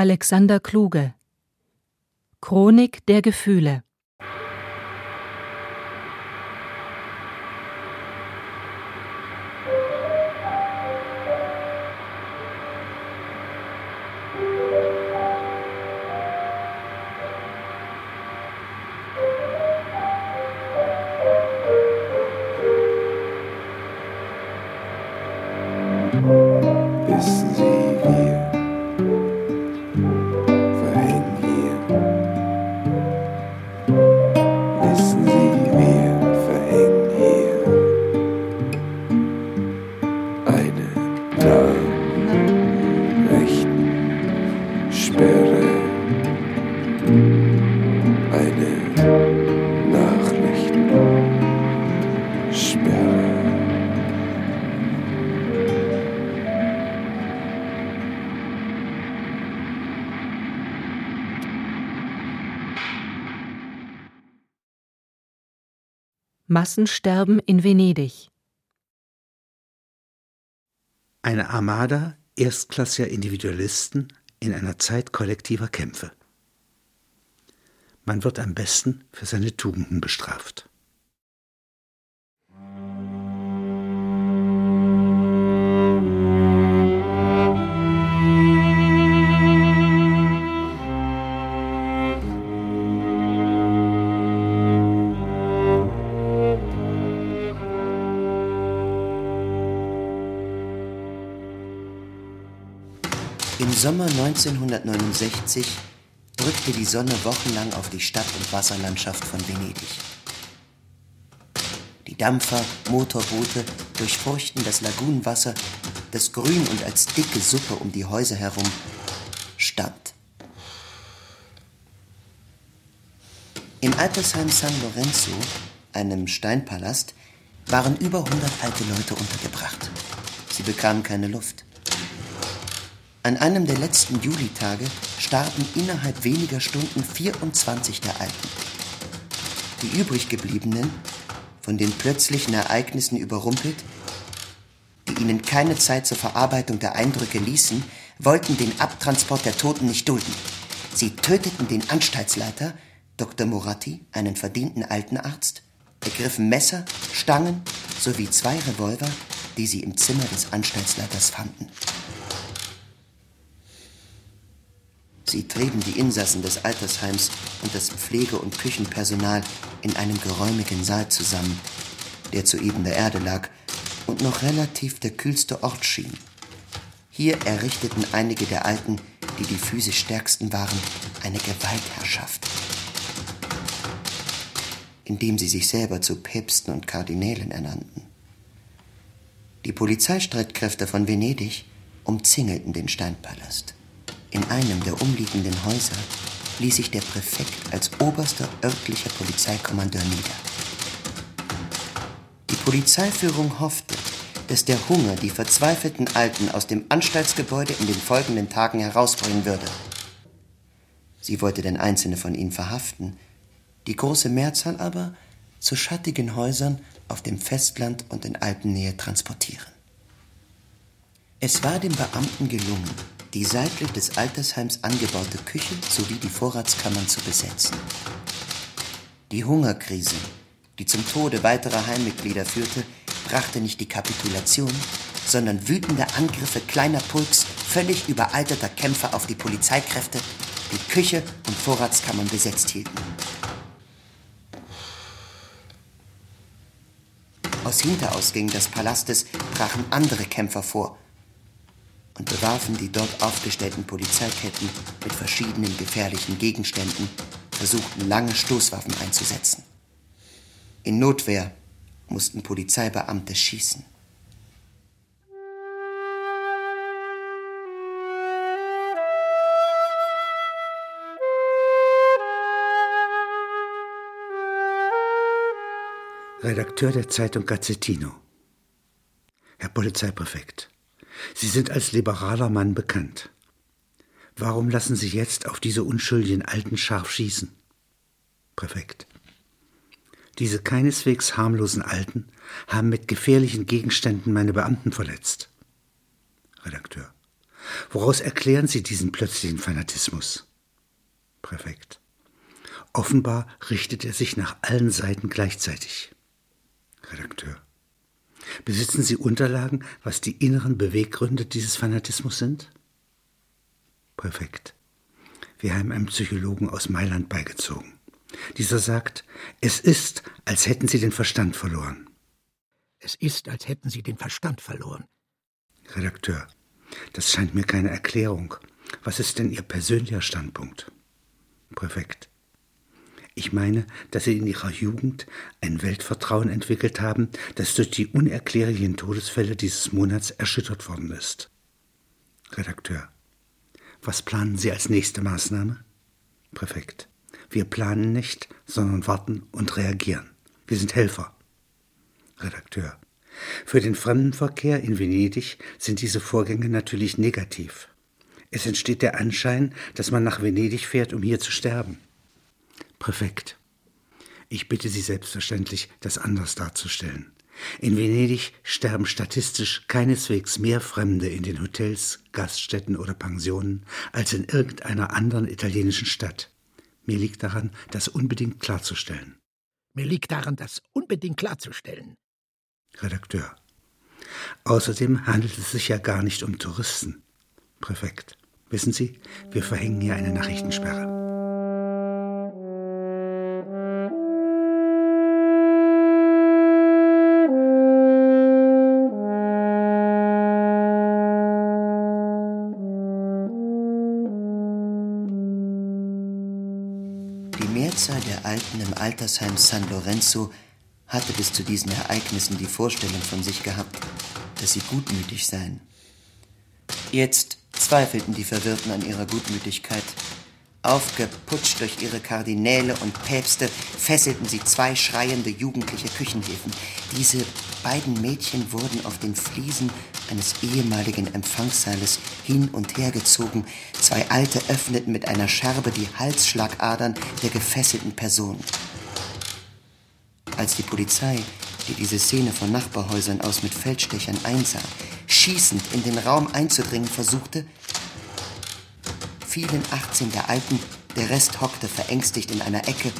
Alexander Kluge. Chronik der Gefühle Massensterben in Venedig. Eine Armada erstklassiger Individualisten in einer Zeit kollektiver Kämpfe. Man wird am besten für seine Tugenden bestraft. Sommer 1969 drückte die Sonne wochenlang auf die Stadt- und Wasserlandschaft von Venedig. Die Dampfer, Motorboote durchfurchten das Lagunenwasser, das grün und als dicke Suppe um die Häuser herum stand. Im Altersheim San Lorenzo, einem Steinpalast, waren über 100 alte Leute untergebracht. Sie bekamen keine Luft. An einem der letzten Julitage starben innerhalb weniger Stunden 24 der Alten. Die übriggebliebenen, von den plötzlichen Ereignissen überrumpelt, die ihnen keine Zeit zur Verarbeitung der Eindrücke ließen, wollten den Abtransport der Toten nicht dulden. Sie töteten den Anstaltsleiter, Dr. Moratti, einen verdienten Altenarzt, ergriffen Messer, Stangen sowie zwei Revolver, die sie im Zimmer des Anstaltsleiters fanden. Sie trieben die Insassen des Altersheims und das Pflege- und Küchenpersonal in einem geräumigen Saal zusammen, der zu ebener Erde lag und noch relativ der kühlste Ort schien. Hier errichteten einige der Alten, die die physisch stärksten waren, eine Gewaltherrschaft, indem sie sich selber zu Päpsten und Kardinälen ernannten. Die Polizeistreitkräfte von Venedig umzingelten den Steinpalast. In einem der umliegenden Häuser ließ sich der Präfekt als oberster örtlicher Polizeikommandeur nieder. Die Polizeiführung hoffte, dass der Hunger die verzweifelten Alten aus dem Anstaltsgebäude in den folgenden Tagen herausbringen würde. Sie wollte denn einzelne von ihnen verhaften, die große Mehrzahl aber zu schattigen Häusern auf dem Festland und in Alpennähe transportieren. Es war dem Beamten gelungen, die seitlich des Altersheims angebaute Küche sowie die Vorratskammern zu besetzen. Die Hungerkrise, die zum Tode weiterer Heimmitglieder führte, brachte nicht die Kapitulation, sondern wütende Angriffe kleiner Pulks völlig überalterter Kämpfer auf die Polizeikräfte, die Küche und Vorratskammern besetzt hielten. Aus Hinterausgängen des Palastes brachen andere Kämpfer vor und bewarfen die dort aufgestellten Polizeiketten mit verschiedenen gefährlichen Gegenständen, versuchten lange Stoßwaffen einzusetzen. In Notwehr mussten Polizeibeamte schießen. Redakteur der Zeitung Gazzettino. Herr Polizeipräfekt, Sie sind als liberaler Mann bekannt. Warum lassen Sie jetzt auf diese unschuldigen Alten scharf schießen? Präfekt. Diese keineswegs harmlosen Alten haben mit gefährlichen Gegenständen meine Beamten verletzt. Redakteur. Woraus erklären Sie diesen plötzlichen Fanatismus? Präfekt. Offenbar richtet er sich nach allen Seiten gleichzeitig. Redakteur. Besitzen Sie Unterlagen, was die inneren Beweggründe dieses Fanatismus sind? Präfekt. Wir haben einen Psychologen aus Mailand beigezogen. Dieser sagt, es ist, als hätten Sie den Verstand verloren. Es ist, als hätten Sie den Verstand verloren. Redakteur. Das scheint mir keine Erklärung. Was ist denn Ihr persönlicher Standpunkt? Präfekt. Ich meine, dass Sie in Ihrer Jugend ein Weltvertrauen entwickelt haben, das durch die unerklärlichen Todesfälle dieses Monats erschüttert worden ist. Redakteur. Was planen Sie als nächste Maßnahme? Präfekt. Wir planen nicht, sondern warten und reagieren. Wir sind Helfer. Redakteur. Für den Fremdenverkehr in Venedig sind diese Vorgänge natürlich negativ. Es entsteht der Anschein, dass man nach Venedig fährt, um hier zu sterben. Präfekt. Ich bitte Sie selbstverständlich, das anders darzustellen. In Venedig sterben statistisch keineswegs mehr Fremde in den Hotels, Gaststätten oder Pensionen als in irgendeiner anderen italienischen Stadt. Mir liegt daran, das unbedingt klarzustellen. Mir liegt daran, das unbedingt klarzustellen. Redakteur. Außerdem handelt es sich ja gar nicht um Touristen. Präfekt. Wissen Sie, wir verhängen hier eine Nachrichtensperre. Mehrzahl der Alten im Altersheim San Lorenzo hatte bis zu diesen Ereignissen die Vorstellung von sich gehabt, dass sie gutmütig seien. Jetzt zweifelten die Verwirrten an ihrer Gutmütigkeit. Aufgeputscht durch ihre Kardinäle und Päpste fesselten sie zwei schreiende jugendliche Küchenhilfen. Diese beiden Mädchen wurden auf den Fliesen eines ehemaligen Empfangssaales hin und her gezogen. Zwei Alte öffneten mit einer Scherbe die Halsschlagadern der gefesselten Person. Als die Polizei, die diese Szene von Nachbarhäusern aus mit Feldstechern einsah, schießend in den Raum einzudringen versuchte, fielen 18 der Alten, der Rest hockte verängstigt in einer Ecke,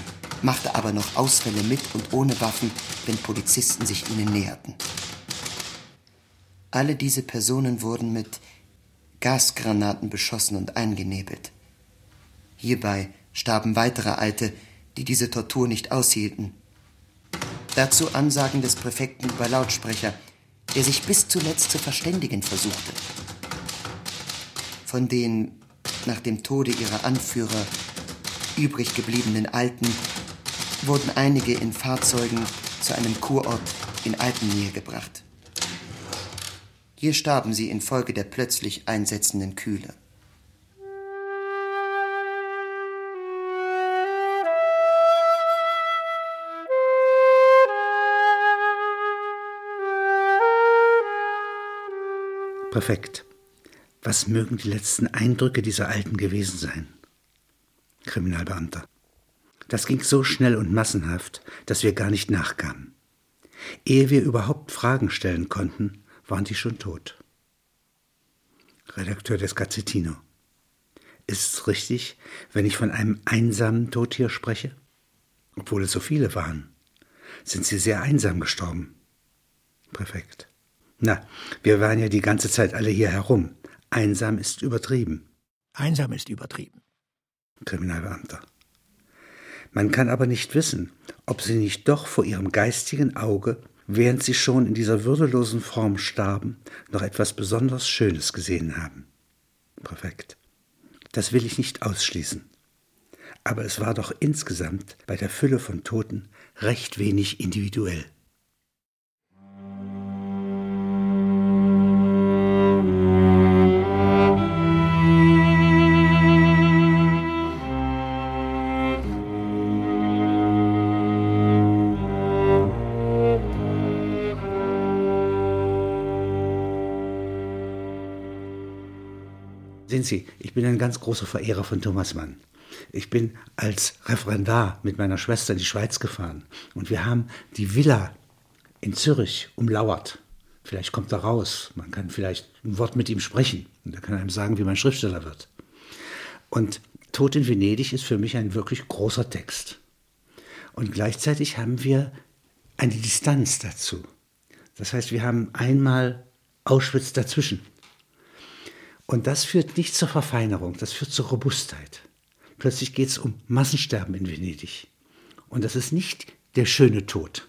machte aber noch Ausfälle mit und ohne Waffen, wenn Polizisten sich ihnen näherten. Alle diese Personen wurden mit Gasgranaten beschossen und eingenebelt. Hierbei starben weitere Alte, die diese Tortur nicht aushielten. Dazu Ansagen des Präfekten über Lautsprecher, der sich bis zuletzt zu verständigen versuchte. Von den nach dem Tode ihrer Anführer übrig gebliebenen Alten wurden einige in Fahrzeugen zu einem Kurort in Alpennähe gebracht. Hier starben sie infolge der plötzlich einsetzenden Kühle. Perfekt. Was mögen die letzten Eindrücke dieser Alten gewesen sein? Kriminalbeamter. Das ging so schnell und massenhaft, dass wir gar nicht nachkamen. Ehe wir überhaupt Fragen stellen konnten, waren die schon tot. Redakteur des Gazzettino. Ist es richtig, wenn ich von einem einsamen Tod hier spreche? Obwohl es so viele waren. Sind sie sehr einsam gestorben? Präfekt. Na, wir waren ja die ganze Zeit alle hier herum. Einsam ist übertrieben. Einsam ist übertrieben. Kriminalbeamter. Man kann aber nicht wissen, ob sie nicht doch vor ihrem geistigen Auge, während sie schon in dieser würdelosen Form starben, noch etwas besonders Schönes gesehen haben. Perfekt. Das will ich nicht ausschließen. Aber es war doch insgesamt bei der Fülle von Toten recht wenig individuell. Sie, ich bin ein ganz großer Verehrer von Thomas Mann. Ich bin als Referendar mit meiner Schwester in die Schweiz gefahren und wir haben die Villa in Zürich umlauert. Vielleicht kommt er raus. Man kann vielleicht ein Wort mit ihm sprechen. Und er kann einem sagen, wie man Schriftsteller wird. Und Tod in Venedig ist für mich ein wirklich großer Text. Und gleichzeitig haben wir eine Distanz dazu. Das heißt, wir haben einmal Auschwitz dazwischen. Und das führt nicht zur Verfeinerung, das führt zur Robustheit. Plötzlich geht es um Massensterben in Venedig. Und das ist nicht der schöne Tod.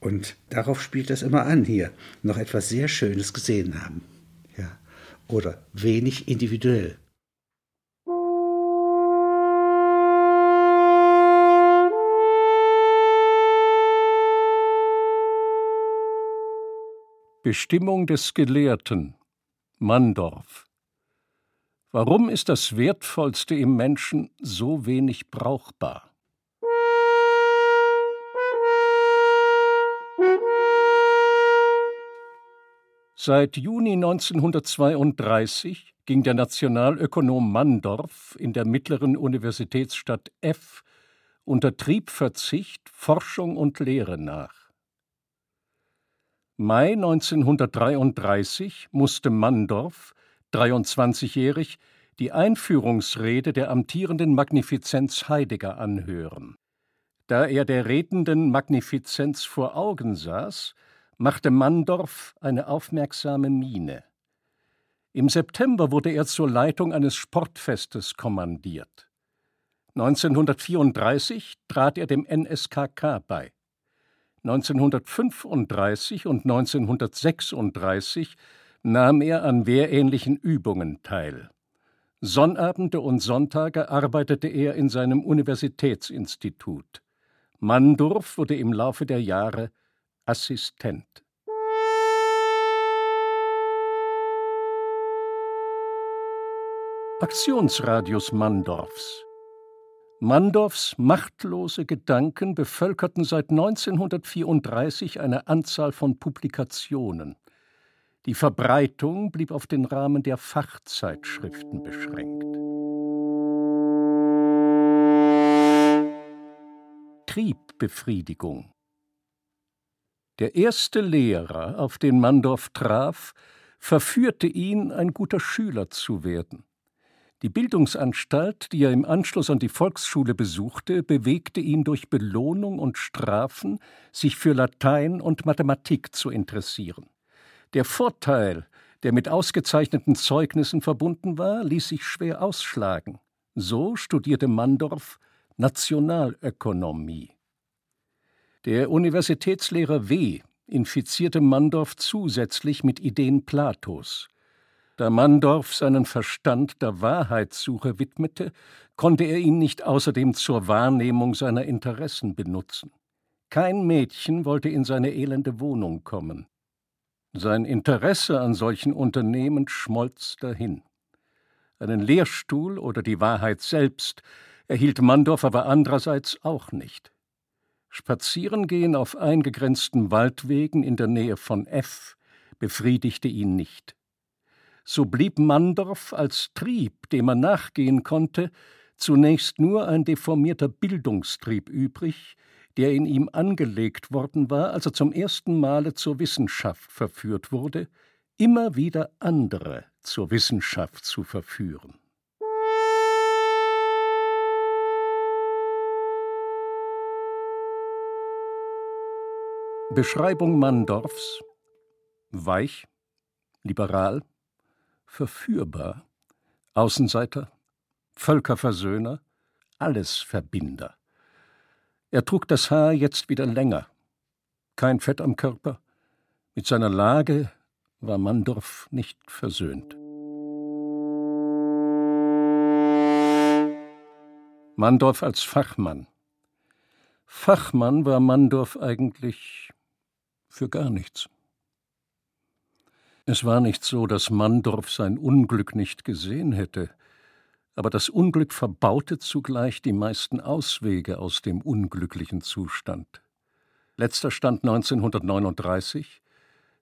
Und darauf spielt das immer an hier. Noch etwas sehr Schönes gesehen haben. Ja. Oder wenig individuell. Bestimmung des Gelehrten Mandorf Warum ist das Wertvollste im Menschen so wenig brauchbar? Seit Juni 1932 ging der Nationalökonom Mandorf in der mittleren Universitätsstadt F unter Triebverzicht Forschung und Lehre nach. Mai 1933 musste Mandorf, 23-jährig, die Einführungsrede der amtierenden Magnifizenz Heidegger anhören. Da er der redenden Magnifizenz vor Augen saß, machte Mandorf eine aufmerksame Miene. Im September wurde er zur Leitung eines Sportfestes kommandiert. 1934 trat er dem NSKK bei. 1935 und 1936 nahm er an wehrähnlichen Übungen teil. Sonnabende und Sonntage arbeitete er in seinem Universitätsinstitut. Mandorf wurde im Laufe der Jahre Assistent. Aktionsradius Mandorfs Mandorfs machtlose Gedanken bevölkerten seit 1934 eine Anzahl von Publikationen. Die Verbreitung blieb auf den Rahmen der Fachzeitschriften beschränkt. Triebbefriedigung Der erste Lehrer, auf den Mandorf traf, verführte ihn, ein guter Schüler zu werden. Die Bildungsanstalt, die er im Anschluss an die Volksschule besuchte, bewegte ihn durch Belohnung und Strafen, sich für Latein und Mathematik zu interessieren. Der Vorteil, der mit ausgezeichneten Zeugnissen verbunden war, ließ sich schwer ausschlagen. So studierte Mandorf Nationalökonomie. Der Universitätslehrer W. infizierte Mandorf zusätzlich mit Ideen Platos. Da Mandorf seinen Verstand der Wahrheitssuche widmete, konnte er ihn nicht außerdem zur Wahrnehmung seiner Interessen benutzen. Kein Mädchen wollte in seine elende Wohnung kommen. Sein Interesse an solchen Unternehmen schmolz dahin. Einen Lehrstuhl oder die Wahrheit selbst erhielt Mandorf aber andererseits auch nicht. Spazierengehen auf eingegrenzten Waldwegen in der Nähe von F befriedigte ihn nicht so blieb Mandorf als Trieb, dem er nachgehen konnte, zunächst nur ein deformierter Bildungstrieb übrig, der in ihm angelegt worden war, als er zum ersten Male zur Wissenschaft verführt wurde, immer wieder andere zur Wissenschaft zu verführen. Beschreibung Mandorfs Weich, liberal, verführbar, Außenseiter, Völkerversöhner, Allesverbinder. Er trug das Haar jetzt wieder länger, kein Fett am Körper, mit seiner Lage war Mandorf nicht versöhnt. Mandorf als Fachmann. Fachmann war Mandorf eigentlich für gar nichts. Es war nicht so, dass Mandorf sein Unglück nicht gesehen hätte, aber das Unglück verbaute zugleich die meisten Auswege aus dem unglücklichen Zustand. Letzter stand 1939.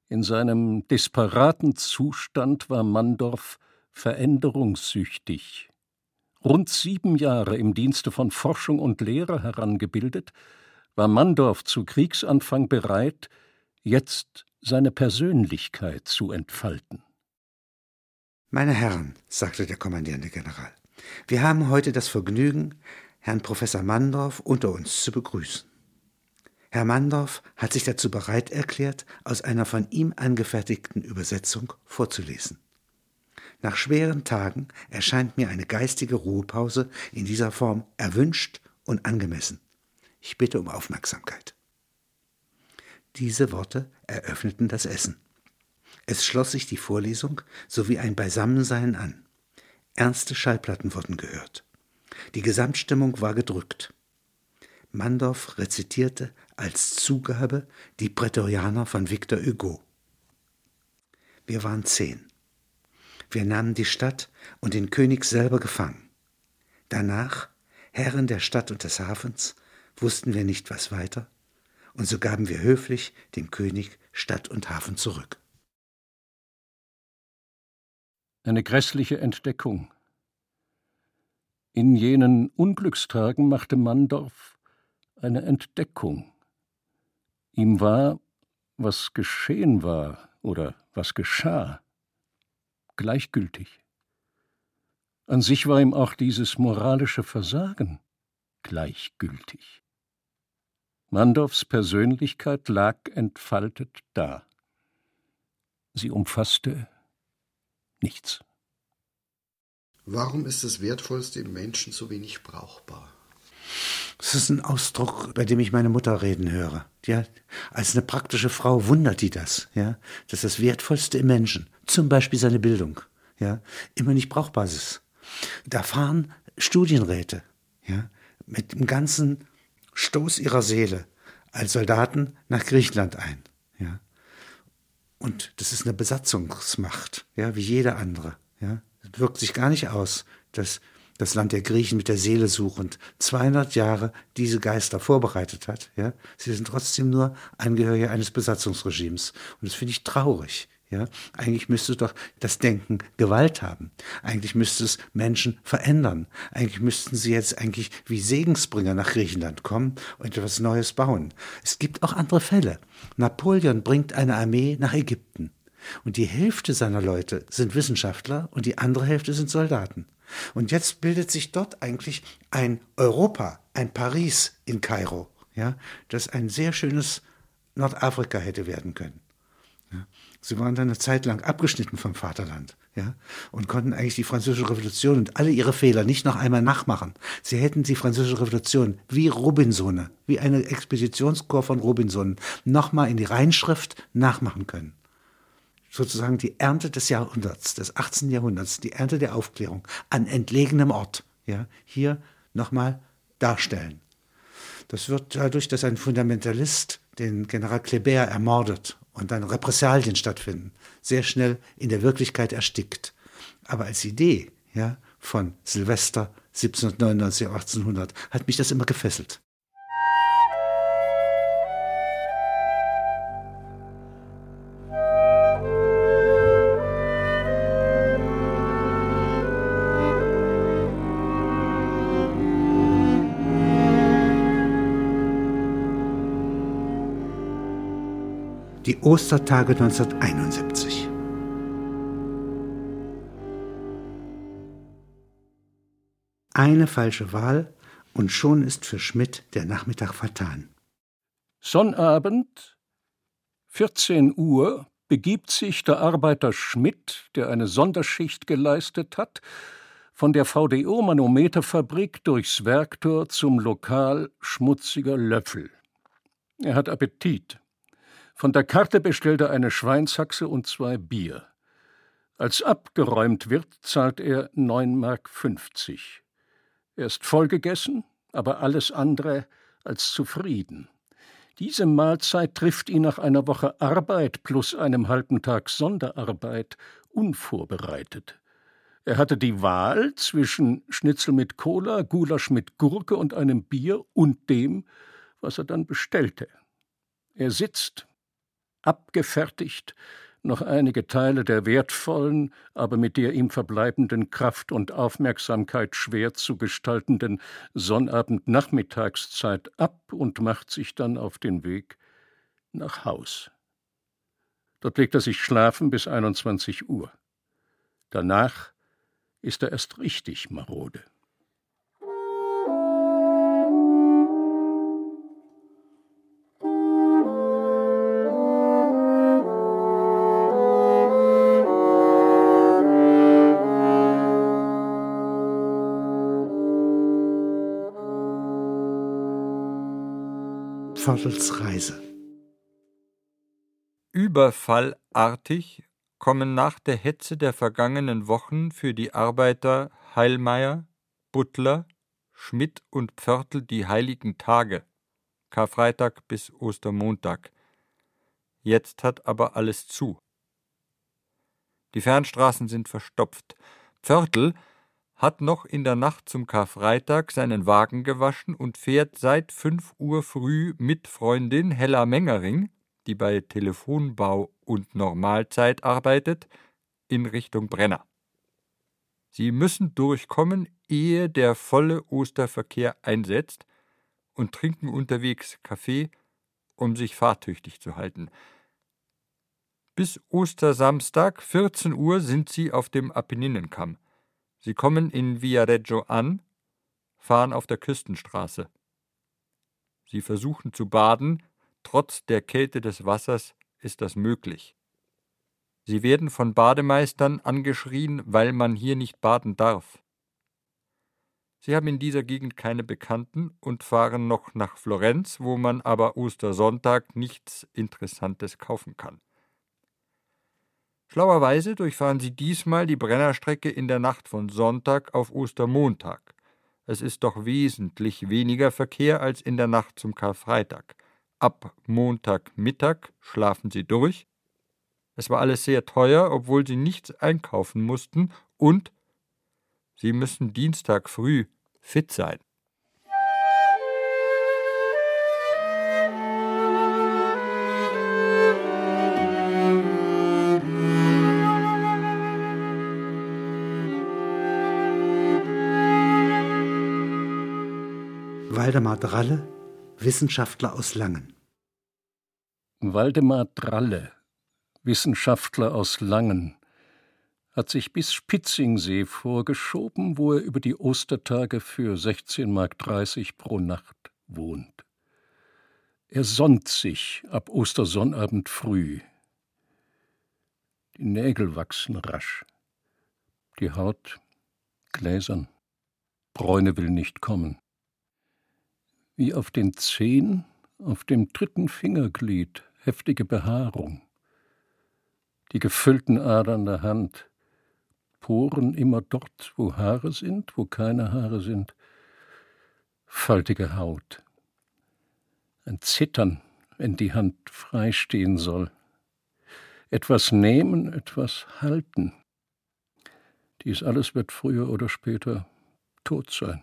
In seinem desperaten Zustand war Mandorf veränderungssüchtig. Rund sieben Jahre im Dienste von Forschung und Lehre herangebildet, war Mandorf zu Kriegsanfang bereit, jetzt seine Persönlichkeit zu entfalten. Meine Herren, sagte der kommandierende General, wir haben heute das Vergnügen, Herrn Professor Mandorf unter uns zu begrüßen. Herr Mandorf hat sich dazu bereit erklärt, aus einer von ihm angefertigten Übersetzung vorzulesen. Nach schweren Tagen erscheint mir eine geistige Ruhepause in dieser Form erwünscht und angemessen. Ich bitte um Aufmerksamkeit. Diese Worte eröffneten das Essen. Es schloss sich die Vorlesung sowie ein Beisammensein an. Ernste Schallplatten wurden gehört. Die Gesamtstimmung war gedrückt. Mandorf rezitierte als Zugabe die Prätorianer von Victor Hugo. Wir waren zehn. Wir nahmen die Stadt und den König selber gefangen. Danach, Herren der Stadt und des Hafens, wussten wir nicht, was weiter, und so gaben wir höflich dem König Stadt und Hafen zurück. Eine grässliche Entdeckung. In jenen Unglückstagen machte Mandorf eine Entdeckung. Ihm war, was geschehen war oder was geschah, gleichgültig. An sich war ihm auch dieses moralische Versagen gleichgültig. Mandorfs Persönlichkeit lag entfaltet da. Sie umfasste nichts. Warum ist das Wertvollste im Menschen so wenig brauchbar? Das ist ein Ausdruck, bei dem ich meine Mutter reden höre. Ja, als eine praktische Frau wundert die das, ja, dass das Wertvollste im Menschen, zum Beispiel seine Bildung, ja, immer nicht brauchbar ist. Da fahren Studienräte, ja, mit dem ganzen Stoß ihrer Seele als Soldaten nach Griechenland ein, ja. Und das ist eine Besatzungsmacht, ja, wie jede andere, ja. Das wirkt sich gar nicht aus, dass das Land der Griechen mit der Seele suchend 200 Jahre diese Geister vorbereitet hat. Ja? Sie sind trotzdem nur Angehörige eines Besatzungsregimes. Und das finde ich traurig. Ja, eigentlich müsste doch das Denken Gewalt haben. Eigentlich müsste es Menschen verändern. Eigentlich müssten sie jetzt eigentlich wie Segensbringer nach Griechenland kommen und etwas Neues bauen. Es gibt auch andere Fälle. Napoleon bringt eine Armee nach Ägypten. Und die Hälfte seiner Leute sind Wissenschaftler und die andere Hälfte sind Soldaten. Und jetzt bildet sich dort eigentlich ein Europa, ein Paris in Kairo, ja, das ein sehr schönes Nordafrika hätte werden können. Sie waren dann eine Zeit lang abgeschnitten vom Vaterland, ja, und konnten eigentlich die französische Revolution und alle ihre Fehler nicht noch einmal nachmachen. Sie hätten die französische Revolution wie Robinsone, wie eine Expeditionskorps von Robinsonen, nochmal in die Reinschrift nachmachen können sozusagen die Ernte des Jahrhunderts, des 18. Jahrhunderts, die Ernte der Aufklärung an entlegenem Ort, ja, hier nochmal darstellen. Das wird dadurch, dass ein Fundamentalist den General Kléber ermordet und dann Repressalien stattfinden, sehr schnell in der Wirklichkeit erstickt. Aber als Idee, ja, von Silvester 1799, 1800 hat mich das immer gefesselt. Die Ostertage 1971. Eine falsche Wahl und schon ist für Schmidt der Nachmittag vertan. Sonnabend, 14 Uhr, begibt sich der Arbeiter Schmidt, der eine Sonderschicht geleistet hat, von der VDO-Manometerfabrik durchs Werktor zum Lokal Schmutziger Löffel. Er hat Appetit. Von der Karte bestellt er eine Schweinshaxe und zwei Bier. Als abgeräumt wird, zahlt er 9,50 Mark. Er ist vollgegessen, aber alles andere als zufrieden. Diese Mahlzeit trifft ihn nach einer Woche Arbeit plus einem halben Tag Sonderarbeit unvorbereitet. Er hatte die Wahl zwischen Schnitzel mit Cola, Gulasch mit Gurke und einem Bier und dem, was er dann bestellte. Er sitzt, abgefertigt, noch einige Teile der wertvollen, aber mit der ihm verbleibenden Kraft und Aufmerksamkeit schwer zu gestaltenden Sonnabend-Nachmittagszeit ab und macht sich dann auf den Weg nach Haus. Dort legt er sich schlafen bis 21 Uhr. Danach ist er erst richtig marode. Pförtels Reise Überfallartig kommen nach der Hetze der vergangenen Wochen für die Arbeiter Heilmeier, Butler, Schmidt und Pförtl die heiligen Tage, Karfreitag bis Ostermontag. Jetzt hat aber alles zu. Die Fernstraßen sind verstopft. Pförtl hat noch in der Nacht zum Karfreitag seinen Wagen gewaschen und fährt seit fünf Uhr früh mit Freundin Hella Mengering, die bei Telefonbau und Normalzeit arbeitet, in Richtung Brenner. Sie müssen durchkommen, ehe der volle Osterverkehr einsetzt, und trinken unterwegs Kaffee, um sich fahrtüchtig zu halten. Bis Ostersamstag 14 Uhr sind sie auf dem Apenninenkamm. Sie kommen in Viareggio an, fahren auf der Küstenstraße. Sie versuchen zu baden, trotz der Kälte des Wassers ist das möglich. Sie werden von Bademeistern angeschrien, weil man hier nicht baden darf. Sie haben in dieser Gegend keine Bekannten und fahren noch nach Florenz, wo man aber Ostersonntag nichts Interessantes kaufen kann. Schlauerweise durchfahren sie diesmal die Brennerstrecke in der Nacht von Sonntag auf Ostermontag. Es ist doch wesentlich weniger Verkehr als in der Nacht zum Karfreitag. Ab Montagmittag schlafen sie durch. Es war alles sehr teuer, obwohl sie nichts einkaufen mussten, und sie müssen Dienstag früh fit sein. Waldemar Dralle, Wissenschaftler aus Langen. Waldemar Dralle, Wissenschaftler aus Langen, hat sich bis Spitzingsee vorgeschoben, wo er über die Ostertage für 16,30 Mark pro Nacht wohnt. Er sonnt sich ab Ostersonnabend früh. Die Nägel wachsen rasch, die Haut gläsern, Bräune will nicht kommen wie auf den Zehen, auf dem dritten Fingerglied heftige Behaarung, die gefüllten Adern der Hand, Poren immer dort, wo Haare sind, wo keine Haare sind, faltige Haut, ein Zittern, wenn die Hand freistehen soll, etwas nehmen, etwas halten. Dies alles wird früher oder später tot sein.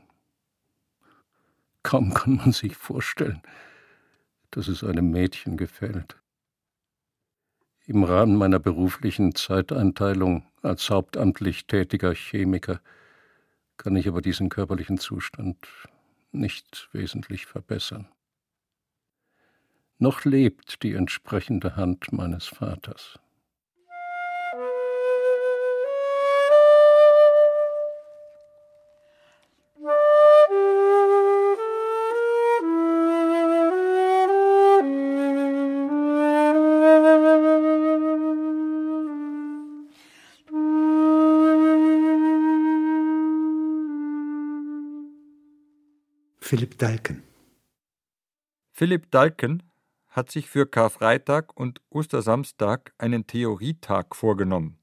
Kaum kann man sich vorstellen, dass es einem Mädchen gefällt. Im Rahmen meiner beruflichen Zeiteinteilung als hauptamtlich tätiger Chemiker kann ich aber diesen körperlichen Zustand nicht wesentlich verbessern. Noch lebt die entsprechende Hand meines Vaters. Philipp Dalken. Philipp Dalken hat sich für Karfreitag und Ostersamstag einen Theorietag vorgenommen.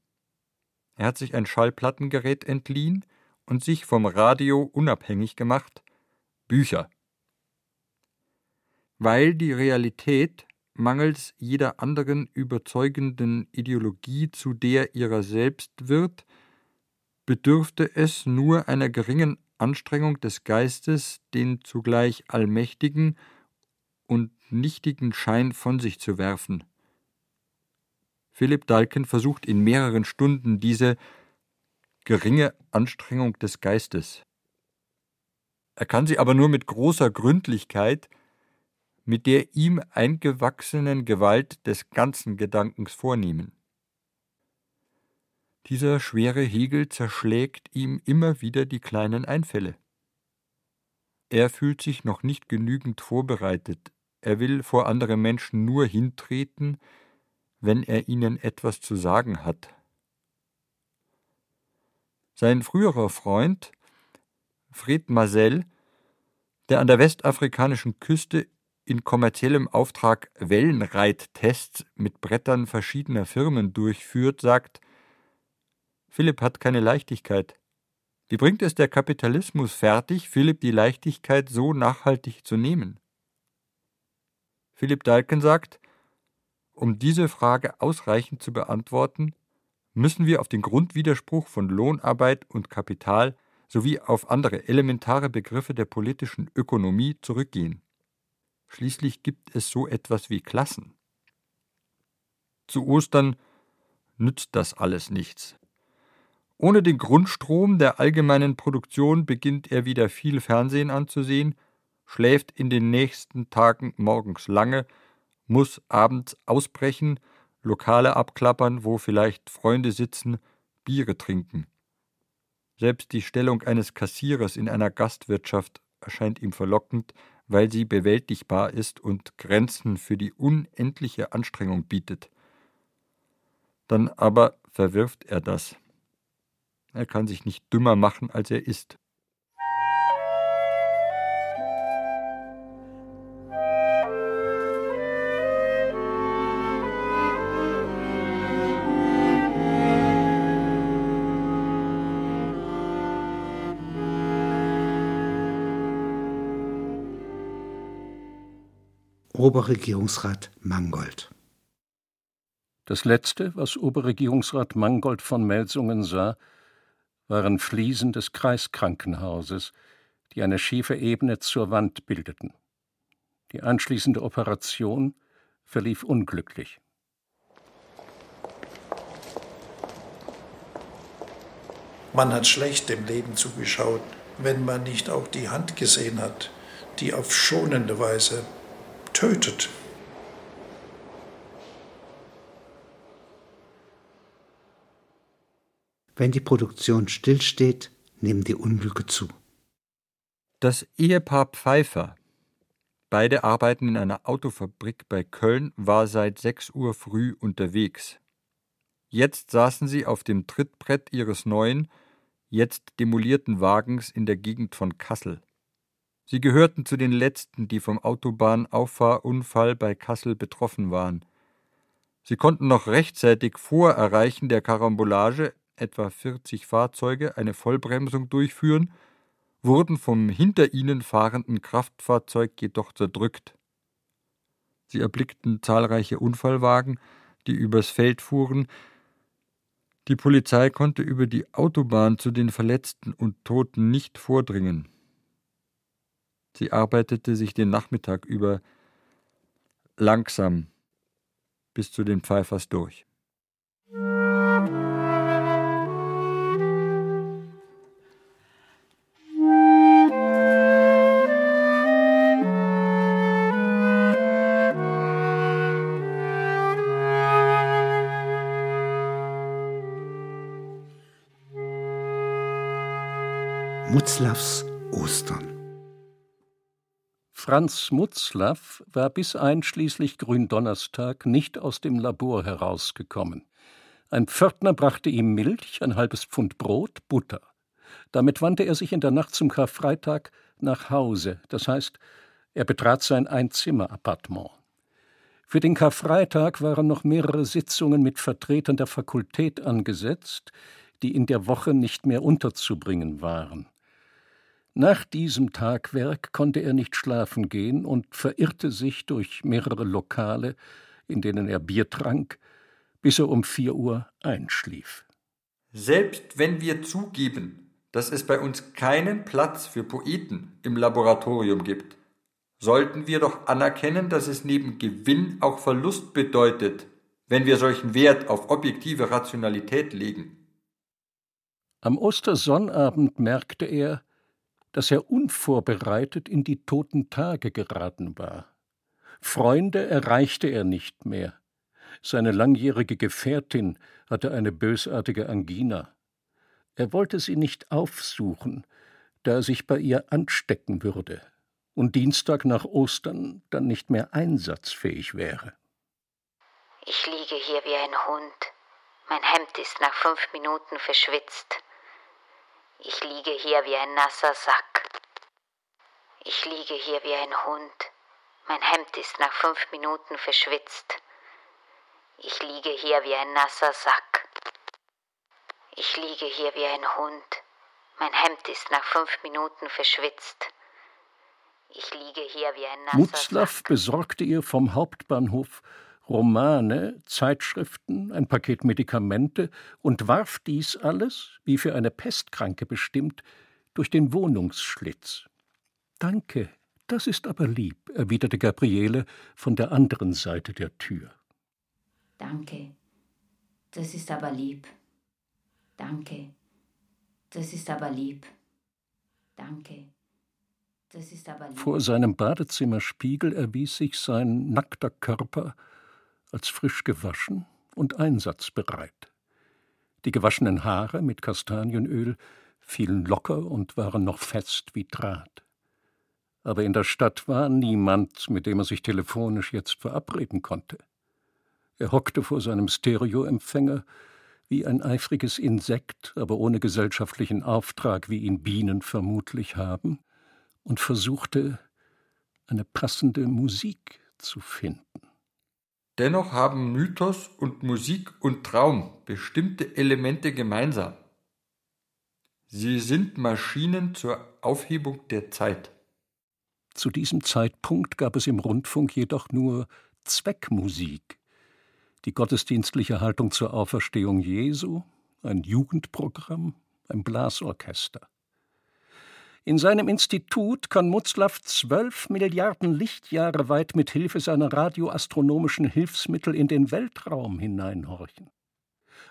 Er hat sich ein Schallplattengerät entliehen und sich vom Radio unabhängig gemacht, Bücher. Weil die Realität mangels jeder anderen überzeugenden Ideologie zu der ihrer selbst wird, bedürfte es nur einer geringen Anstrengung des Geistes, den zugleich allmächtigen und nichtigen Schein von sich zu werfen. Philipp Dalken versucht in mehreren Stunden diese geringe Anstrengung des Geistes. Er kann sie aber nur mit großer Gründlichkeit, mit der ihm eingewachsenen Gewalt des ganzen Gedankens vornehmen. Dieser schwere Hegel zerschlägt ihm immer wieder die kleinen Einfälle. Er fühlt sich noch nicht genügend vorbereitet, er will vor andere Menschen nur hintreten, wenn er ihnen etwas zu sagen hat. Sein früherer Freund, Fred Marcel, der an der westafrikanischen Küste in kommerziellem Auftrag Wellenreittests mit Brettern verschiedener Firmen durchführt, sagt, Philipp hat keine Leichtigkeit. Wie bringt es der Kapitalismus fertig, Philipp die Leichtigkeit so nachhaltig zu nehmen? Philipp Dalken sagt, um diese Frage ausreichend zu beantworten, müssen wir auf den Grundwiderspruch von Lohnarbeit und Kapital sowie auf andere elementare Begriffe der politischen Ökonomie zurückgehen. Schließlich gibt es so etwas wie Klassen. Zu Ostern nützt das alles nichts. Ohne den Grundstrom der allgemeinen Produktion beginnt er wieder viel Fernsehen anzusehen, schläft in den nächsten Tagen morgens lange, muss abends ausbrechen, Lokale abklappern, wo vielleicht Freunde sitzen, Biere trinken. Selbst die Stellung eines Kassierers in einer Gastwirtschaft erscheint ihm verlockend, weil sie bewältigbar ist und Grenzen für die unendliche Anstrengung bietet. Dann aber verwirft er das. Er kann sich nicht dümmer machen, als er ist. Oberregierungsrat Mangold. Das Letzte, was Oberregierungsrat Mangold von Melsungen sah, waren Fliesen des Kreiskrankenhauses, die eine schiefe Ebene zur Wand bildeten. Die anschließende Operation verlief unglücklich. Man hat schlecht dem Leben zugeschaut, wenn man nicht auch die Hand gesehen hat, die auf schonende Weise tötet. Wenn die Produktion stillsteht, nehmen die Unglücke zu. Das Ehepaar Pfeiffer, beide arbeiten in einer Autofabrik bei Köln, war seit 6 Uhr früh unterwegs. Jetzt saßen sie auf dem Trittbrett ihres neuen, jetzt demolierten Wagens in der Gegend von Kassel. Sie gehörten zu den letzten, die vom Autobahnauffahrunfall bei Kassel betroffen waren. Sie konnten noch rechtzeitig vor Erreichen der Karambolage, etwa 40 Fahrzeuge, eine Vollbremsung durchführen, wurden vom hinter ihnen fahrenden Kraftfahrzeug jedoch zerdrückt. Sie erblickten zahlreiche Unfallwagen, die übers Feld fuhren. Die Polizei konnte über die Autobahn zu den Verletzten und Toten nicht vordringen. Sie arbeitete sich den Nachmittag über langsam bis zu den Pfeifers durch. Mutzlavs Ostern. Franz Mutzlaff war bis einschließlich Gründonnerstag nicht aus dem Labor herausgekommen. Ein Pförtner brachte ihm Milch, ein halbes Pfund Brot, Butter. Damit wandte er sich in der Nacht zum Karfreitag nach Hause, das heißt, er betrat sein Einzimmerappartement. Für den Karfreitag waren noch mehrere Sitzungen mit Vertretern der Fakultät angesetzt, die in der Woche nicht mehr unterzubringen waren. Nach diesem Tagwerk konnte er nicht schlafen gehen und verirrte sich durch mehrere Lokale, in denen er Bier trank, bis er um vier Uhr einschlief. Selbst wenn wir zugeben, dass es bei uns keinen Platz für Poeten im Laboratorium gibt, sollten wir doch anerkennen, dass es neben Gewinn auch Verlust bedeutet, wenn wir solchen Wert auf objektive Rationalität legen. Am Ostersonnabend merkte er, dass er unvorbereitet in die toten Tage geraten war. Freunde erreichte er nicht mehr. Seine langjährige Gefährtin hatte eine bösartige Angina. Er wollte sie nicht aufsuchen, da er sich bei ihr anstecken würde und Dienstag nach Ostern dann nicht mehr einsatzfähig wäre. Ich liege hier wie ein Hund. Mein Hemd ist nach fünf Minuten verschwitzt. Ich liege hier wie ein nasser Sack. Ich liege hier wie ein Hund. Mein Hemd ist nach fünf Minuten verschwitzt. Ich liege hier wie ein nasser Sack. Ich liege hier wie ein Hund. Mein Hemd ist nach fünf Minuten verschwitzt. Ich liege hier wie ein nasser Mutzlaff besorgte ihr vom Hauptbahnhof Romane, Zeitschriften, ein Paket Medikamente und warf dies alles, wie für eine Pestkranke bestimmt, durch den Wohnungsschlitz. Danke, das ist aber lieb, erwiderte Gabriele von der anderen Seite der Tür. Danke, das ist aber lieb. Danke, das ist aber lieb. Danke. Das ist aber lieb. Vor seinem Badezimmerspiegel erwies sich sein nackter Körper als frisch gewaschen und einsatzbereit. Die gewaschenen Haare mit Kastanienöl fielen locker und waren noch fest wie Draht. Aber in der Stadt war niemand, mit dem er sich telefonisch jetzt verabreden konnte. Er hockte vor seinem Stereoempfänger wie ein eifriges Insekt, aber ohne gesellschaftlichen Auftrag, wie ihn Bienen vermutlich haben, und versuchte, eine passende Musik zu finden. Dennoch haben Mythos und Musik und Traum bestimmte Elemente gemeinsam. Sie sind Maschinen zur Aufhebung der Zeit. Zu diesem Zeitpunkt gab es im Rundfunk jedoch nur Zweckmusik, die gottesdienstliche Haltung zur Auferstehung Jesu, ein Jugendprogramm, ein Blasorchester. In seinem Institut kann Mutzlaff zwölf Milliarden Lichtjahre weit mit Hilfe seiner radioastronomischen Hilfsmittel in den Weltraum hineinhorchen.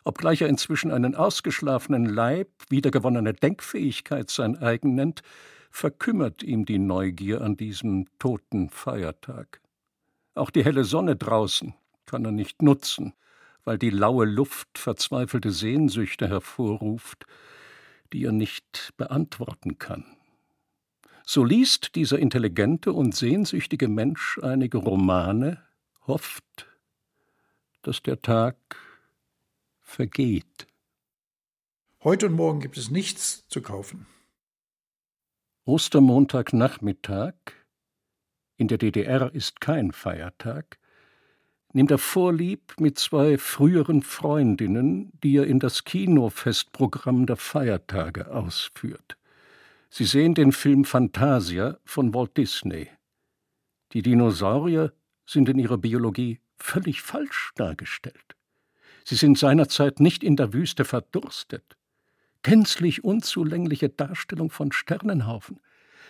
Obgleich er inzwischen einen ausgeschlafenen Leib, wiedergewonnene Denkfähigkeit sein eigen nennt, verkümmert ihm die Neugier an diesem toten Feiertag. Auch die helle Sonne draußen kann er nicht nutzen, weil die laue Luft verzweifelte Sehnsüchte hervorruft, die er nicht beantworten kann. So liest dieser intelligente und sehnsüchtige Mensch einige Romane, hofft, dass der Tag vergeht. Heute und morgen gibt es nichts zu kaufen. Ostermontagnachmittag, in der DDR ist kein Feiertag, nimmt er Vorlieb mit zwei früheren Freundinnen, die er in das Kinofestprogramm der Feiertage ausführt. Sie sehen den Film Fantasia von Walt Disney. Die Dinosaurier sind in ihrer Biologie völlig falsch dargestellt. Sie sind seinerzeit nicht in der Wüste verdurstet. Gänzlich unzulängliche Darstellung von Sternenhaufen.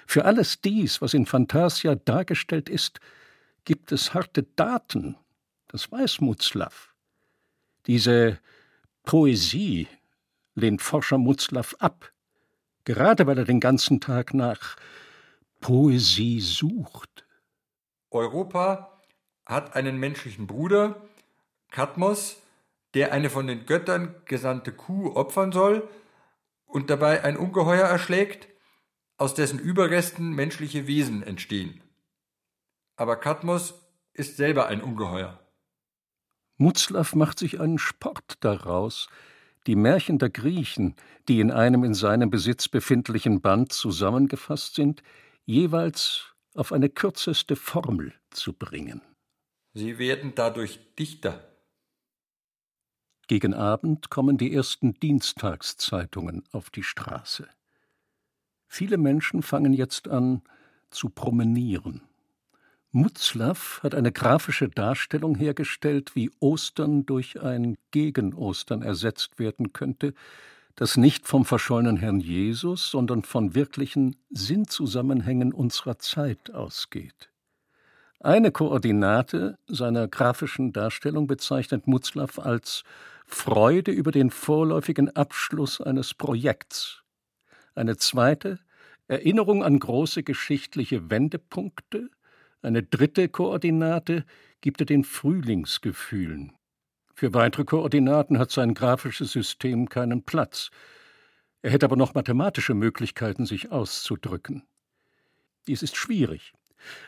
Für alles dies, was in Fantasia dargestellt ist, gibt es harte Daten. Das weiß Mutzlaff. Diese Poesie lehnt Forscher Mutzlaff ab gerade weil er den ganzen Tag nach Poesie sucht. Europa hat einen menschlichen Bruder, Kadmos, der eine von den Göttern gesandte Kuh opfern soll und dabei ein Ungeheuer erschlägt, aus dessen Überresten menschliche Wesen entstehen. Aber Kadmos ist selber ein Ungeheuer. Mutzlaff macht sich einen Sport daraus, die Märchen der Griechen, die in einem in seinem Besitz befindlichen Band zusammengefasst sind, jeweils auf eine kürzeste Formel zu bringen. Sie werden dadurch dichter. Gegen Abend kommen die ersten Dienstagszeitungen auf die Straße. Viele Menschen fangen jetzt an zu promenieren. Mutzlaff hat eine grafische Darstellung hergestellt, wie Ostern durch ein Gegenostern ersetzt werden könnte, das nicht vom verschollenen Herrn Jesus, sondern von wirklichen Sinnzusammenhängen unserer Zeit ausgeht. Eine Koordinate seiner grafischen Darstellung bezeichnet Mutzlaff als Freude über den vorläufigen Abschluss eines Projekts. Eine zweite Erinnerung an große geschichtliche Wendepunkte, Eine dritte Koordinate gibt er den Frühlingsgefühlen. Für weitere Koordinaten hat sein grafisches System keinen Platz. Er hätte aber noch mathematische Möglichkeiten, sich auszudrücken. Dies ist schwierig.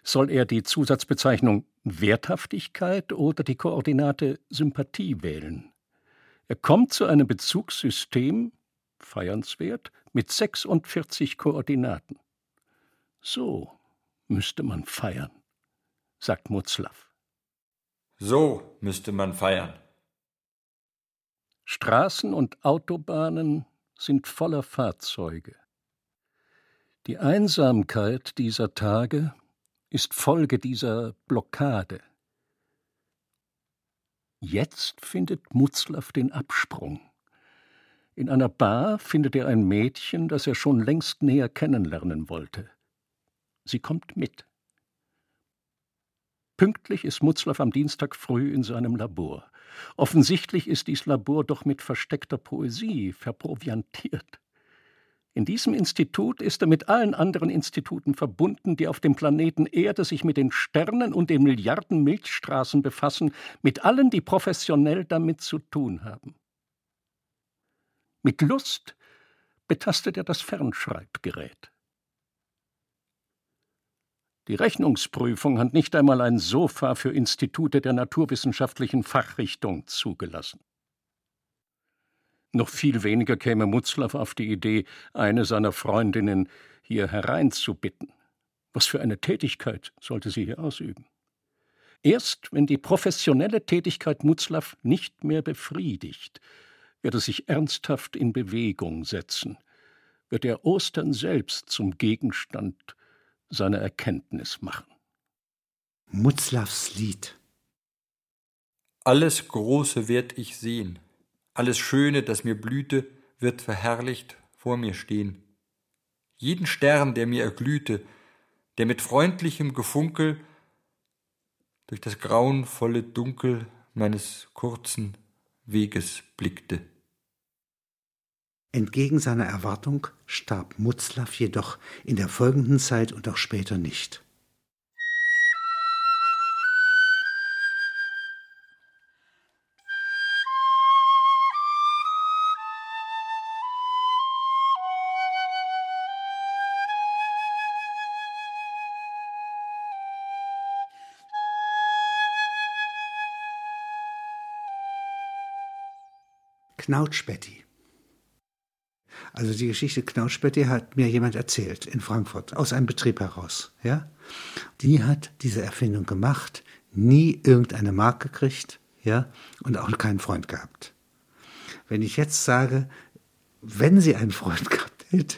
Soll er die Zusatzbezeichnung Werthaftigkeit oder die Koordinate Sympathie wählen? Er kommt zu einem Bezugssystem, feiernswert, mit 46 Koordinaten. So müsste man feiern, sagt Mutzlaff. So müsste man feiern. Straßen und Autobahnen sind voller Fahrzeuge. Die Einsamkeit dieser Tage ist Folge dieser Blockade. Jetzt findet Mutzlaff den Absprung. In einer Bar findet er ein Mädchen, das er schon längst näher kennenlernen wollte. Sie kommt mit. Pünktlich ist Mutzlaff am Dienstag früh in seinem Labor. Offensichtlich ist dies Labor doch mit versteckter Poesie verproviantiert. In diesem Institut ist er mit allen anderen Instituten verbunden, die auf dem Planeten Erde sich mit den Sternen und den Milliarden Milchstraßen befassen, mit allen, die professionell damit zu tun haben. Mit Lust betastet er das Fernschreibgerät. Die Rechnungsprüfung hat nicht einmal ein Sofa für Institute der naturwissenschaftlichen Fachrichtung zugelassen. Noch viel weniger käme Mutzlaff auf die Idee, eine seiner Freundinnen hier hereinzubitten. Was für eine Tätigkeit sollte sie hier ausüben? Erst wenn die professionelle Tätigkeit Mutzlaff nicht mehr befriedigt, wird er sich ernsthaft in Bewegung setzen, wird er Ostern selbst zum Gegenstand seiner Erkenntnis machen. Mutzlaffs Lied. Alles Große werd ich sehen, alles Schöne, das mir blühte, wird verherrlicht vor mir stehen. Jeden Stern, der mir erglühte, der mit freundlichem Gefunkel durch das grauenvolle Dunkel meines kurzen Weges blickte. Entgegen seiner Erwartung starb Mutzlaff jedoch in der folgenden Zeit und auch später nicht. Knautschbetti also die Geschichte Knautschbetti hat mir jemand erzählt in Frankfurt, aus einem Betrieb heraus. Ja? Die hat diese Erfindung gemacht, nie irgendeine Mark gekriegt ja? und auch keinen Freund gehabt. Wenn ich jetzt sage, wenn sie einen Freund gehabt hätte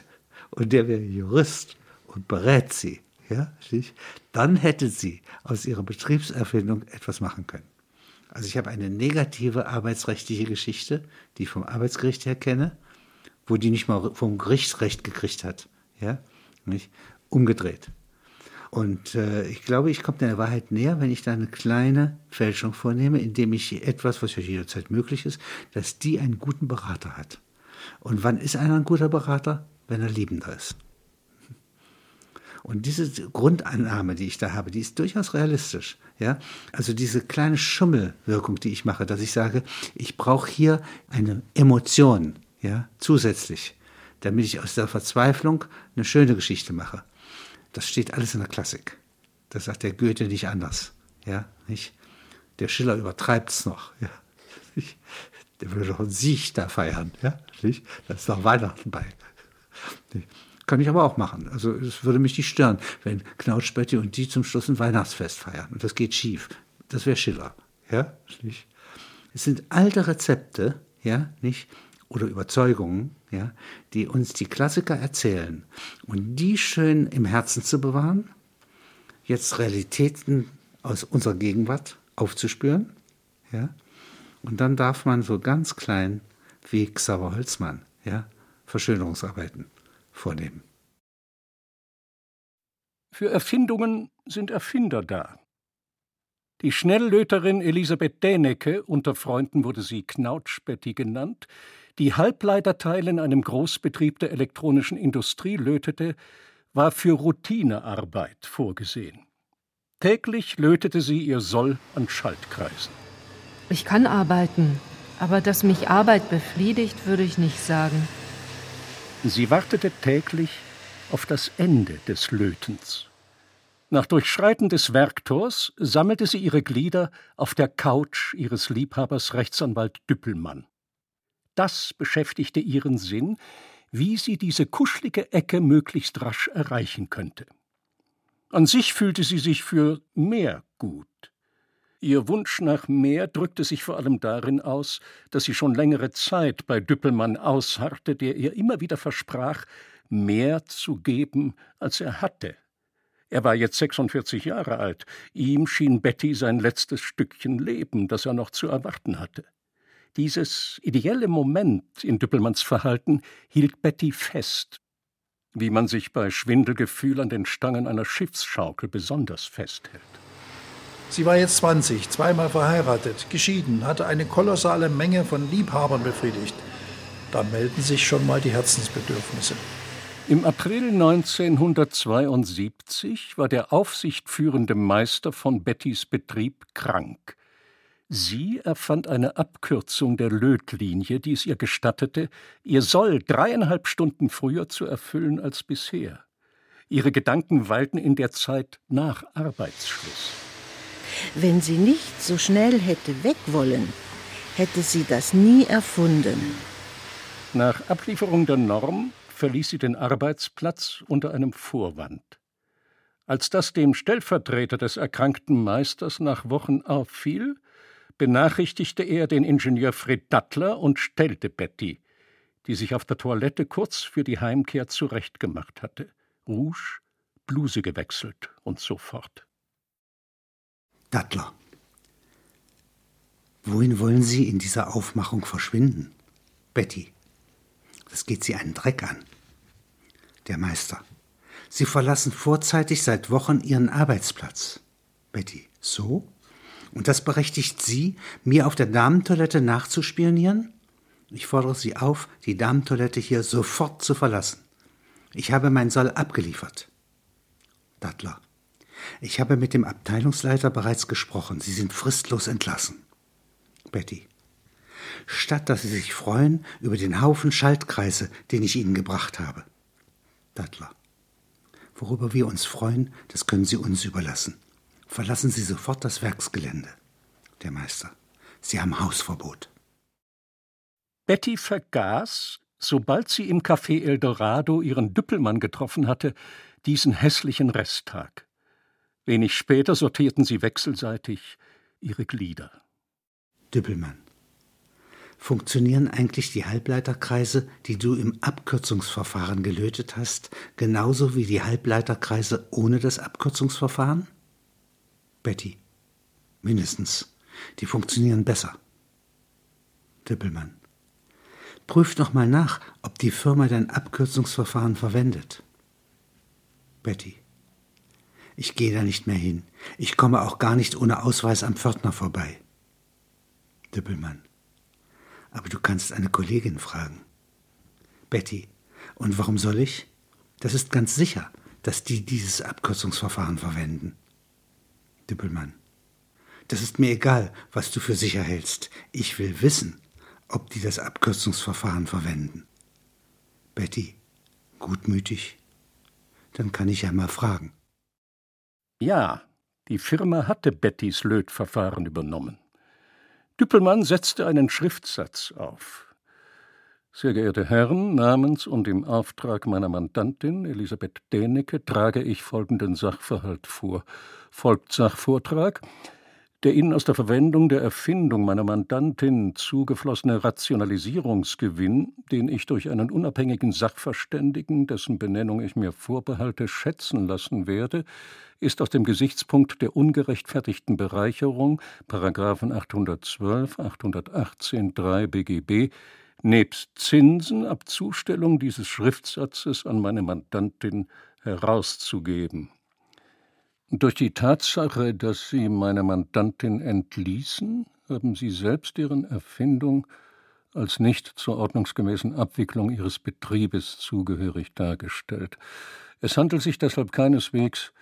und der wäre Jurist und berät sie, ja, dann hätte sie aus ihrer Betriebserfindung etwas machen können. Also ich habe eine negative arbeitsrechtliche Geschichte, die ich vom Arbeitsgericht her kenne, wo die nicht mal vom Gerichtsrecht gekriegt hat. Ja, nicht? Umgedreht. Und äh, ich glaube, ich komme der Wahrheit näher, wenn ich da eine kleine Fälschung vornehme, indem ich etwas, was ja jederzeit möglich ist, dass die einen guten Berater hat. Und wann ist einer ein guter Berater? Wenn er liebender ist. Und diese Grundannahme, die ich da habe, die ist durchaus realistisch. Ja? Also diese kleine Schummelwirkung, die ich mache, dass ich sage, ich brauche hier eine Emotion, ja, zusätzlich, damit ich aus der Verzweiflung eine schöne Geschichte mache. Das steht alles in der Klassik. Das sagt der Goethe nicht anders, ja, nicht? Der Schiller übertreibt es noch, ja. Der würde doch einen Sieg da feiern, ja, nicht? Da ist doch Weihnachten bei. Kann ich aber auch machen. Also es würde mich nicht stören, wenn Knautschbetti und die zum Schluss ein Weihnachtsfest feiern. Und das geht schief. Das wäre Schiller. Ja, nicht? Es sind alte Rezepte, ja, nicht? Oder Überzeugungen, ja, die uns die Klassiker erzählen und die schön im Herzen zu bewahren, jetzt Realitäten aus unserer Gegenwart aufzuspüren, ja, und dann darf man so ganz klein wie Xaver Holzmann, ja, Verschönerungsarbeiten vornehmen. Für Erfindungen sind Erfinder da. Die Schnelllöterin Elisabeth Dänecke, unter Freunden wurde sie Knautschbetti genannt, die Halbleiterteile in einem Großbetrieb der elektronischen Industrie lötete, war für Routinearbeit vorgesehen. Täglich lötete sie ihr Soll an Schaltkreisen. Ich kann arbeiten, aber dass mich Arbeit befriedigt, würde ich nicht sagen. Sie wartete täglich auf das Ende des Lötens. Nach Durchschreiten des Werktors sammelte sie ihre Glieder auf der Couch ihres Liebhabers Rechtsanwalt Düppelmann. Das beschäftigte ihren Sinn, wie sie diese kuschelige Ecke möglichst rasch erreichen könnte. An sich fühlte sie sich für mehr gut. Ihr Wunsch nach mehr drückte sich vor allem darin aus, dass sie schon längere Zeit bei Düppelmann ausharrte, der ihr immer wieder versprach, mehr zu geben, als er hatte. Er war jetzt 46 Jahre alt. Ihm schien Betty sein letztes Stückchen Leben, das er noch zu erwarten hatte. Dieses ideelle Moment in Düppelmanns Verhalten hielt Betty fest, wie man sich bei Schwindelgefühl an den Stangen einer Schiffsschaukel besonders festhält. Sie war jetzt 20, zweimal verheiratet, geschieden, hatte eine kolossale Menge von Liebhabern befriedigt. Da melden sich schon mal die Herzensbedürfnisse. Im April 1972 war der aufsichtführende Meister von Bettys Betrieb krank. Sie erfand eine Abkürzung der Lötlinie, die es ihr gestattete, ihr Soll dreieinhalb Stunden früher zu erfüllen als bisher. Ihre Gedanken weilten in der Zeit nach Arbeitsschluss. Wenn sie nicht so schnell hätte weg wollen, hätte sie das nie erfunden. Nach Ablieferung der Norm verließ sie den Arbeitsplatz unter einem Vorwand. Als das dem Stellvertreter des erkrankten Meisters nach Wochen auffiel, benachrichtigte er den Ingenieur Fred Dattler und stellte Betty, die sich auf der Toilette kurz für die Heimkehr zurechtgemacht hatte. Rouge, Bluse gewechselt und so fort. Dattler. Wohin wollen Sie in dieser Aufmachung verschwinden? Betty. Das geht Sie einen Dreck an. Der Meister. Sie verlassen vorzeitig seit Wochen Ihren Arbeitsplatz. Betty. So? Und das berechtigt Sie, mir auf der Damentoilette nachzuspionieren? Ich fordere Sie auf, die Damentoilette hier sofort zu verlassen. Ich habe mein Soll abgeliefert. Dattler. Ich habe mit dem Abteilungsleiter bereits gesprochen. Sie sind fristlos entlassen. Betty statt dass sie sich freuen über den Haufen Schaltkreise, den ich ihnen gebracht habe. Dattler. Worüber wir uns freuen, das können Sie uns überlassen. Verlassen Sie sofort das Werksgelände. Der Meister. Sie haben Hausverbot. Betty vergaß, sobald sie im Café Eldorado ihren Düppelmann getroffen hatte, diesen hässlichen Resttag. Wenig später sortierten sie wechselseitig ihre Glieder. Düppelmann funktionieren eigentlich die Halbleiterkreise, die du im Abkürzungsverfahren gelötet hast, genauso wie die Halbleiterkreise ohne das Abkürzungsverfahren? Betty. Mindestens. Die funktionieren besser. Dippelmann. Prüf doch mal nach, ob die Firma dein Abkürzungsverfahren verwendet. Betty. Ich gehe da nicht mehr hin. Ich komme auch gar nicht ohne Ausweis am Pförtner vorbei. Dippelmann. Aber du kannst eine Kollegin fragen. Betty. Und warum soll ich? Das ist ganz sicher, dass die dieses Abkürzungsverfahren verwenden. Düppelmann. Das ist mir egal, was du für sicher hältst. Ich will wissen, ob die das Abkürzungsverfahren verwenden. Betty. Gutmütig. Dann kann ich ja mal fragen. Ja, die Firma hatte Bettys Lötverfahren übernommen. Düppelmann setzte einen Schriftsatz auf. Sehr geehrte Herren, namens und im Auftrag meiner Mandantin Elisabeth Dänecke trage ich folgenden Sachverhalt vor. Folgt Sachvortrag. Der Ihnen aus der Verwendung der Erfindung meiner Mandantin zugeflossene Rationalisierungsgewinn, den ich durch einen unabhängigen Sachverständigen, dessen Benennung ich mir vorbehalte, schätzen lassen werde, ist aus dem Gesichtspunkt der ungerechtfertigten Bereicherung, Paragraphen 812, 818, 3 BGB, nebst Zinsen ab Zustellung dieses Schriftsatzes an meine Mandantin herauszugeben. Durch die Tatsache, dass Sie meine Mandantin entließen, haben Sie selbst Ihren Erfindung als nicht zur ordnungsgemäßen Abwicklung Ihres Betriebes zugehörig dargestellt. Es handelt sich deshalb keineswegs,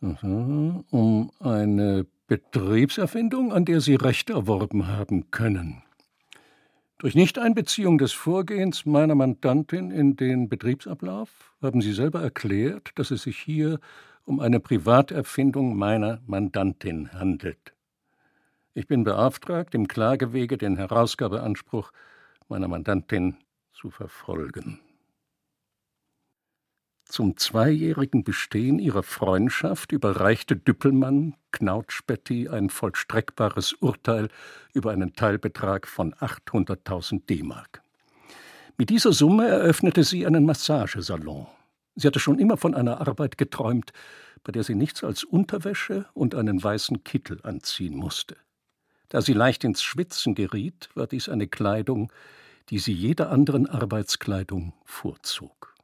Um eine Betriebserfindung, an der Sie Recht erworben haben können. Durch Nichteinbeziehung des Vorgehens meiner Mandantin in den Betriebsablauf haben Sie selber erklärt, dass es sich hier um eine Privaterfindung meiner Mandantin handelt. Ich bin beauftragt, im Klagewege den Herausgabeanspruch meiner Mandantin zu verfolgen. Zum zweijährigen Bestehen ihrer Freundschaft überreichte Düppelmann Knautschbetti ein vollstreckbares Urteil über einen Teilbetrag von 800.000 D-Mark. Mit dieser Summe eröffnete sie einen Massagesalon. Sie hatte schon immer von einer Arbeit geträumt, bei der sie nichts als Unterwäsche und einen weißen Kittel anziehen musste. Da sie leicht ins Schwitzen geriet, war dies eine Kleidung, die sie jeder anderen Arbeitskleidung vorzog.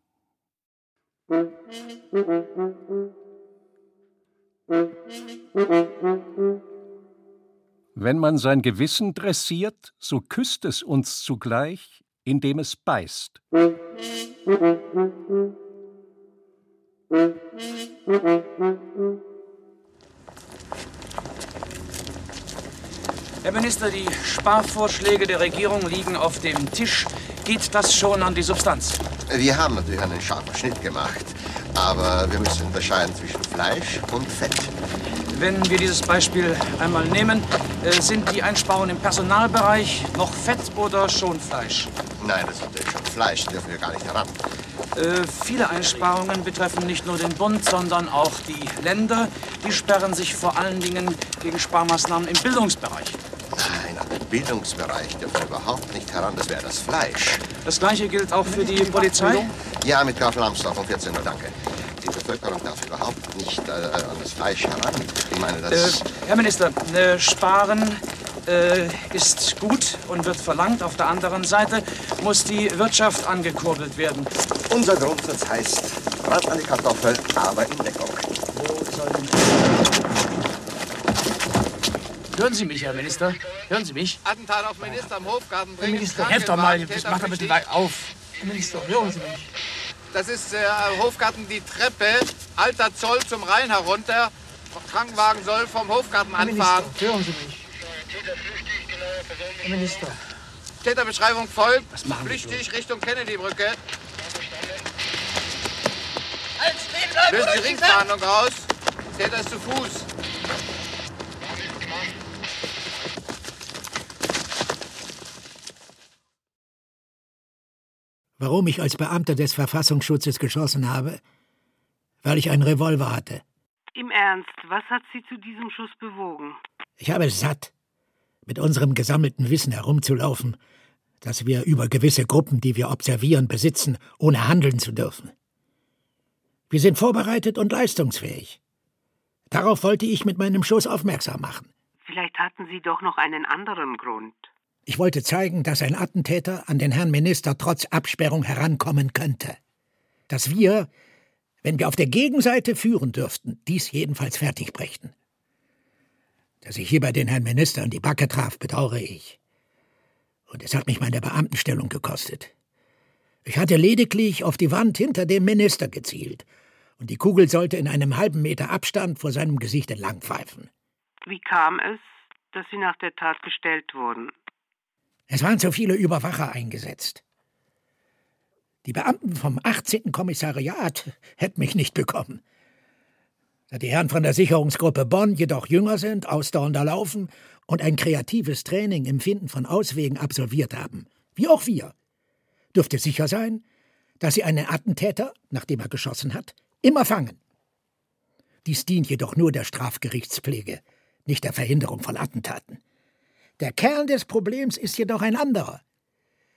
Wenn man sein Gewissen dressiert, so küsst es uns zugleich, indem es beißt. Herr Minister, die Sparvorschläge der Regierung liegen auf dem Tisch. Geht das schon an die Substanz? Wir haben natürlich einen scharfen Schnitt gemacht, aber wir müssen unterscheiden zwischen Fleisch und Fett. Wenn wir dieses Beispiel einmal nehmen, äh, sind die Einsparungen im Personalbereich noch Fett oder schon Fleisch? Nein, das ist natürlich schon Fleisch, dürfen wir gar nicht heran. Äh, viele Einsparungen betreffen nicht nur den Bund, sondern auch die Länder. Die sperren sich vor allen Dingen gegen Sparmaßnahmen im Bildungsbereich. Nein, an den Bildungsbereich dürfen wir überhaupt nicht heran. Das wäre das Fleisch. Das Gleiche gilt auch für die Polizei? Ja, mit Graf Lambsdorff um 14 Uhr, danke. Die Bevölkerung darf überhaupt nicht äh, an das Fleisch heran. Ich meine, das... Äh, Herr Minister, äh, Sparen äh, ist gut und wird verlangt. Auf der anderen Seite muss die Wirtschaft angekurbelt werden. Unser Grundsatz heißt, Rat an die Kartoffel, aber in Deckung. Hören Sie mich, Herr Minister? Hören Sie mich? Attentat auf Minister am Hofgarten. Herr Minister, helft doch mal, jetzt macht doch bitte auf. Herr Minister, hören Sie mich. Das ist äh, Hofgarten die Treppe, alter Zoll zum Rhein herunter. Krankenwagen soll vom Hofgarten Herr anfahren. Minister, hören Sie mich. Herr Minister. Täterbeschreibung folgt. Was machen Flüchtig Richtung Kennedy-Brücke. Lösen die Ringsfahndung aus. Täter ist zu Fuß. Warum ich als Beamter des Verfassungsschutzes geschossen habe? Weil ich einen Revolver hatte. Im Ernst, was hat Sie zu diesem Schuss bewogen? Ich habe es satt, mit unserem gesammelten Wissen herumzulaufen, das wir über gewisse Gruppen, die wir observieren, besitzen, ohne handeln zu dürfen. Wir sind vorbereitet und leistungsfähig. Darauf wollte ich mit meinem Schuss aufmerksam machen. Vielleicht hatten Sie doch noch einen anderen Grund. Ich wollte zeigen, dass ein Attentäter an den Herrn Minister trotz Absperrung herankommen könnte. Dass wir, wenn wir auf der Gegenseite führen dürften, dies jedenfalls fertig brächten. Dass ich hierbei den Herrn Minister an die Backe traf, bedauere ich. Und es hat mich meine Beamtenstellung gekostet. Ich hatte lediglich auf die Wand hinter dem Minister gezielt, und die Kugel sollte in einem halben Meter Abstand vor seinem Gesicht entlang pfeifen. Wie kam es, dass Sie nach der Tat gestellt wurden? Es waren zu viele Überwacher eingesetzt. Die Beamten vom 18. Kommissariat hätten mich nicht bekommen. Da die Herren von der Sicherungsgruppe Bonn jedoch jünger sind, ausdauernder laufen und ein kreatives Training im Finden von Auswegen absolviert haben, wie auch wir, dürfte sicher sein, dass sie einen Attentäter, nachdem er geschossen hat, immer fangen. Dies dient jedoch nur der Strafgerichtspflege, nicht der Verhinderung von Attentaten. Der Kern des Problems ist jedoch ein anderer.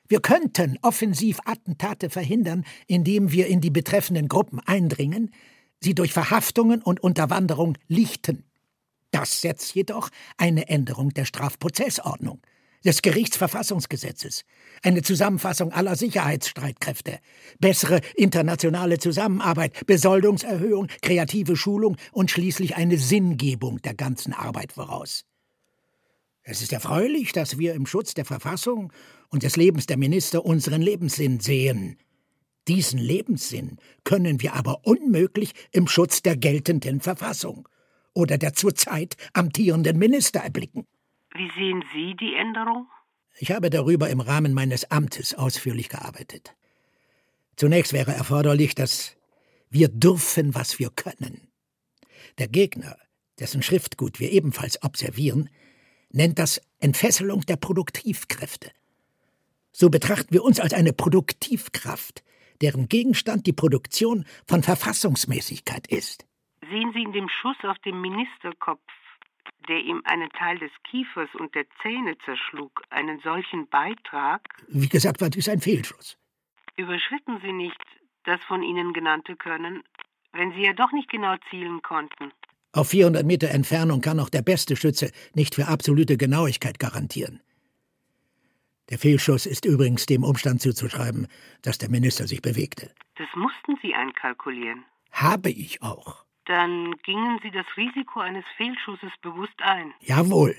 Wir könnten offensiv Attentate verhindern, indem wir in die betreffenden Gruppen eindringen, sie durch Verhaftungen und Unterwanderung lichten. Das setzt jedoch eine Änderung der Strafprozessordnung, des Gerichtsverfassungsgesetzes, eine Zusammenfassung aller Sicherheitsstreitkräfte, bessere internationale Zusammenarbeit, Besoldungserhöhung, kreative Schulung und schließlich eine Sinngebung der ganzen Arbeit voraus. Es ist erfreulich, dass wir im Schutz der Verfassung und des Lebens der Minister unseren Lebenssinn sehen. Diesen Lebenssinn können wir aber unmöglich im Schutz der geltenden Verfassung oder der zurzeit amtierenden Minister erblicken. Wie sehen Sie die Änderung? Ich habe darüber im Rahmen meines Amtes ausführlich gearbeitet. Zunächst wäre erforderlich, dass wir dürfen, was wir können. Der Gegner, dessen Schriftgut wir ebenfalls observieren, nennt das Entfesselung der Produktivkräfte. So betrachten wir uns als eine Produktivkraft, deren Gegenstand die Produktion von Verfassungsmäßigkeit ist. Sehen Sie in dem Schuss auf dem Ministerkopf, der ihm einen Teil des Kiefers und der Zähne zerschlug, einen solchen Beitrag? Wie gesagt, war dies ein Fehlschuss. Überschritten Sie nicht das von Ihnen genannte Können, wenn Sie ja doch nicht genau zielen konnten? Auf 400 Meter Entfernung kann auch der beste Schütze nicht für absolute Genauigkeit garantieren. Der Fehlschuss ist übrigens dem Umstand zuzuschreiben, dass der Minister sich bewegte. Das mussten Sie einkalkulieren. Habe ich auch. Dann gingen Sie das Risiko eines Fehlschusses bewusst ein. Jawohl.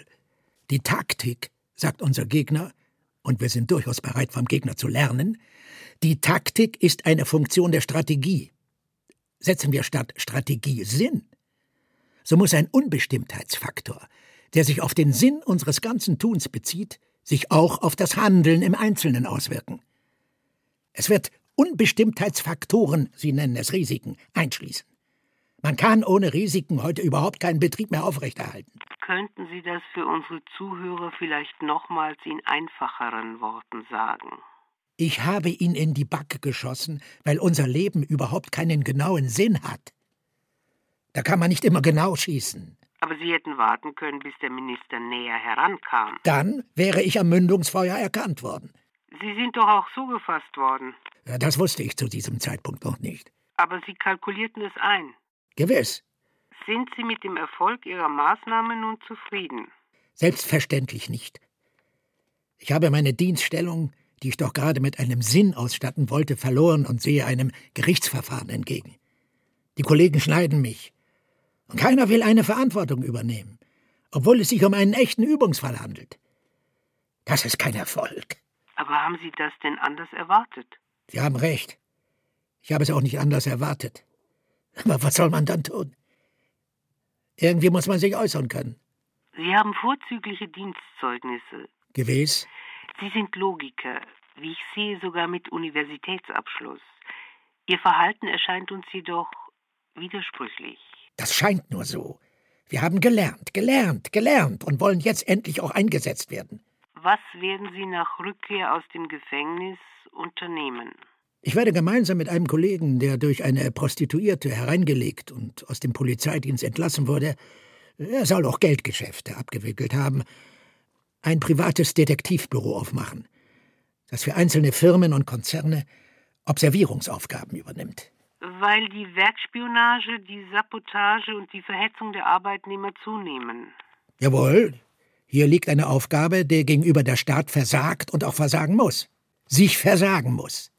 Die Taktik, sagt unser Gegner, und wir sind durchaus bereit, vom Gegner zu lernen, die Taktik ist eine Funktion der Strategie. Setzen wir statt Strategie Sinn, so muss ein Unbestimmtheitsfaktor, der sich auf den Sinn unseres ganzen Tuns bezieht, sich auch auf das Handeln im Einzelnen auswirken. Es wird Unbestimmtheitsfaktoren, Sie nennen es Risiken, einschließen. Man kann ohne Risiken heute überhaupt keinen Betrieb mehr aufrechterhalten. Könnten Sie das für unsere Zuhörer vielleicht nochmals in einfacheren Worten sagen? Ich habe ihn in die Backe geschossen, weil unser Leben überhaupt keinen genauen Sinn hat. Da kann man nicht immer genau schießen. Aber Sie hätten warten können, bis der Minister näher herankam. Dann wäre ich am Mündungsfeuer erkannt worden. Sie sind doch auch so gefasst worden. Ja, das wusste ich zu diesem Zeitpunkt noch nicht. Aber Sie kalkulierten es ein. Gewiss. Sind Sie mit dem Erfolg Ihrer Maßnahme nun zufrieden? Selbstverständlich nicht. Ich habe meine Dienststellung, die ich doch gerade mit einem Sinn ausstatten wollte, verloren und sehe einem Gerichtsverfahren entgegen. Die Kollegen schneiden mich, und keiner will eine Verantwortung übernehmen, obwohl es sich um einen echten Übungsfall handelt. Das ist kein Erfolg. Aber haben Sie das denn anders erwartet? Sie haben recht. Ich habe es auch nicht anders erwartet. Aber was soll man dann tun? Irgendwie muss man sich äußern können. Sie haben vorzügliche Dienstzeugnisse. Gewiss. Sie sind Logiker, wie ich sehe, sogar mit Universitätsabschluss. Ihr Verhalten erscheint uns jedoch widersprüchlich. Das scheint nur so. Wir haben gelernt, gelernt, gelernt und wollen jetzt endlich auch eingesetzt werden. Was werden Sie nach Rückkehr aus dem Gefängnis unternehmen? Ich werde gemeinsam mit einem Kollegen, der durch eine Prostituierte hereingelegt und aus dem Polizeidienst entlassen wurde, er soll auch Geldgeschäfte abgewickelt haben, ein privates Detektivbüro aufmachen, das für einzelne Firmen und Konzerne Observierungsaufgaben übernimmt weil die Werkspionage, die Sabotage und die Verhetzung der Arbeitnehmer zunehmen. Jawohl. Hier liegt eine Aufgabe, der gegenüber der Staat versagt und auch versagen muss. Sich versagen muss.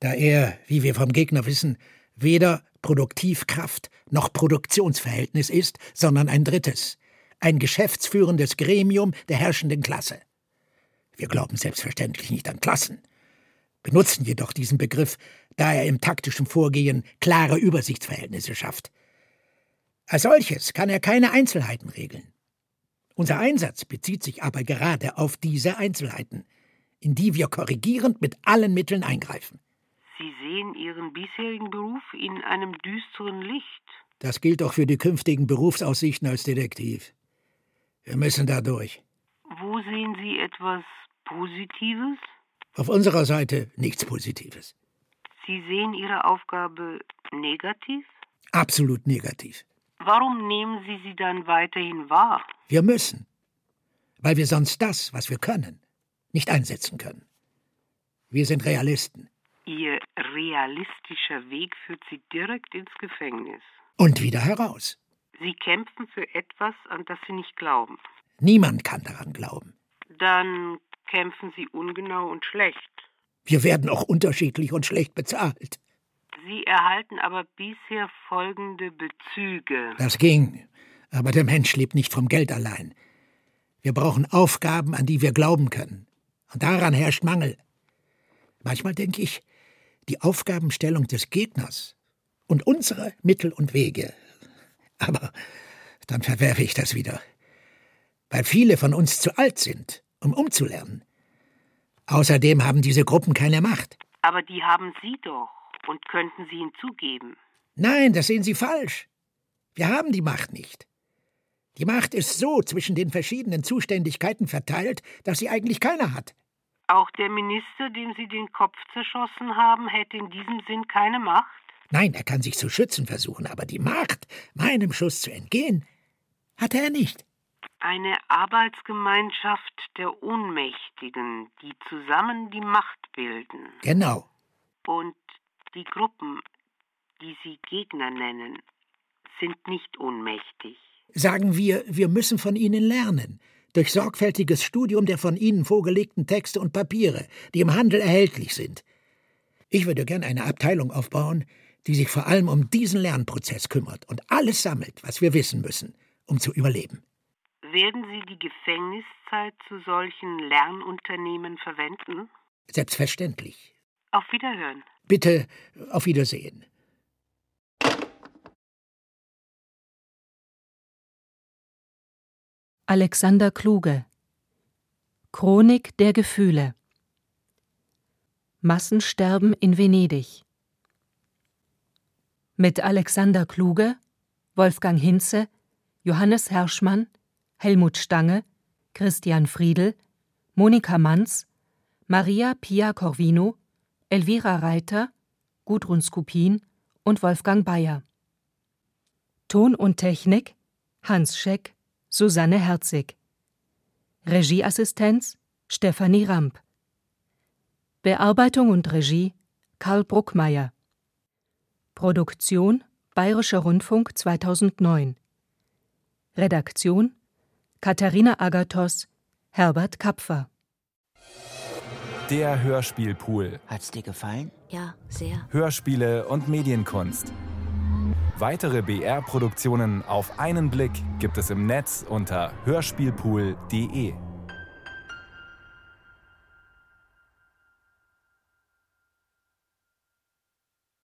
Da er, wie wir vom Gegner wissen, weder Produktivkraft noch Produktionsverhältnis ist, sondern ein drittes, ein geschäftsführendes Gremium der herrschenden Klasse. Wir glauben selbstverständlich nicht an Klassen, benutzen jedoch diesen Begriff, da er im taktischen Vorgehen klare Übersichtsverhältnisse schafft. Als solches kann er keine Einzelheiten regeln. Unser Einsatz bezieht sich aber gerade auf diese Einzelheiten, in die wir korrigierend mit allen Mitteln eingreifen. Sie sehen Ihren bisherigen Beruf in einem düsteren Licht. Das gilt auch für die künftigen Berufsaussichten als Detektiv. Wir müssen da durch. Wo sehen Sie etwas Positives? Auf unserer Seite nichts Positives. Sie sehen Ihre Aufgabe negativ? Absolut negativ. Warum nehmen Sie sie dann weiterhin wahr? Wir müssen. Weil wir sonst das, was wir können, nicht einsetzen können. Wir sind Realisten. Ihr realistischer Weg führt Sie direkt ins Gefängnis. Und wieder heraus. Sie kämpfen für etwas, an das Sie nicht glauben. Niemand kann daran glauben. Dann kämpfen Sie ungenau und schlecht. Wir werden auch unterschiedlich und schlecht bezahlt. Sie erhalten aber bisher folgende Bezüge. Das ging, aber der Mensch lebt nicht vom Geld allein. Wir brauchen Aufgaben, an die wir glauben können. Und daran herrscht Mangel. Manchmal denke ich, die Aufgabenstellung des Gegners und unsere Mittel und Wege. Aber dann verwerfe ich das wieder, weil viele von uns zu alt sind, um umzulernen. Außerdem haben diese Gruppen keine Macht. Aber die haben Sie doch und könnten Sie hinzugeben. Nein, das sehen Sie falsch. Wir haben die Macht nicht. Die Macht ist so zwischen den verschiedenen Zuständigkeiten verteilt, dass sie eigentlich keiner hat. Auch der Minister, dem Sie den Kopf zerschossen haben, hätte in diesem Sinn keine Macht? Nein, er kann sich zu schützen versuchen, aber die Macht, meinem Schuss zu entgehen, hat er nicht. Eine Arbeitsgemeinschaft der Ohnmächtigen, die zusammen die Macht bilden. Genau. Und die Gruppen, die Sie Gegner nennen, sind nicht ohnmächtig. Sagen wir, wir müssen von ihnen lernen. Durch sorgfältiges Studium der von ihnen vorgelegten Texte und Papiere, die im Handel erhältlich sind. Ich würde gern eine Abteilung aufbauen, die sich vor allem um diesen Lernprozess kümmert und alles sammelt, was wir wissen müssen, um zu überleben. Werden Sie die Gefängniszeit zu solchen Lernunternehmen verwenden? Selbstverständlich. Auf Wiederhören. Bitte auf Wiedersehen. Alexander Kluge. Chronik der Gefühle. Massensterben in Venedig. Mit Alexander Kluge, Wolfgang Hinze, Johannes Herschmann, Helmut Stange, Christian Friedel, Monika Manz, Maria Pia Corvino, Elvira Reiter, Gudrun Skupin und Wolfgang Bayer. Ton und Technik Hans Scheck Susanne Herzig. Regieassistenz Stefanie Ramp. Bearbeitung und Regie Karl Bruckmeier. Produktion Bayerischer Rundfunk 2009. Redaktion Katharina Agathos, Herbert Kapfer. Der Hörspielpool. Hat's dir gefallen? Ja, sehr. Hörspiele und Medienkunst. Weitere BR-Produktionen auf einen Blick gibt es im Netz unter hörspielpool.de.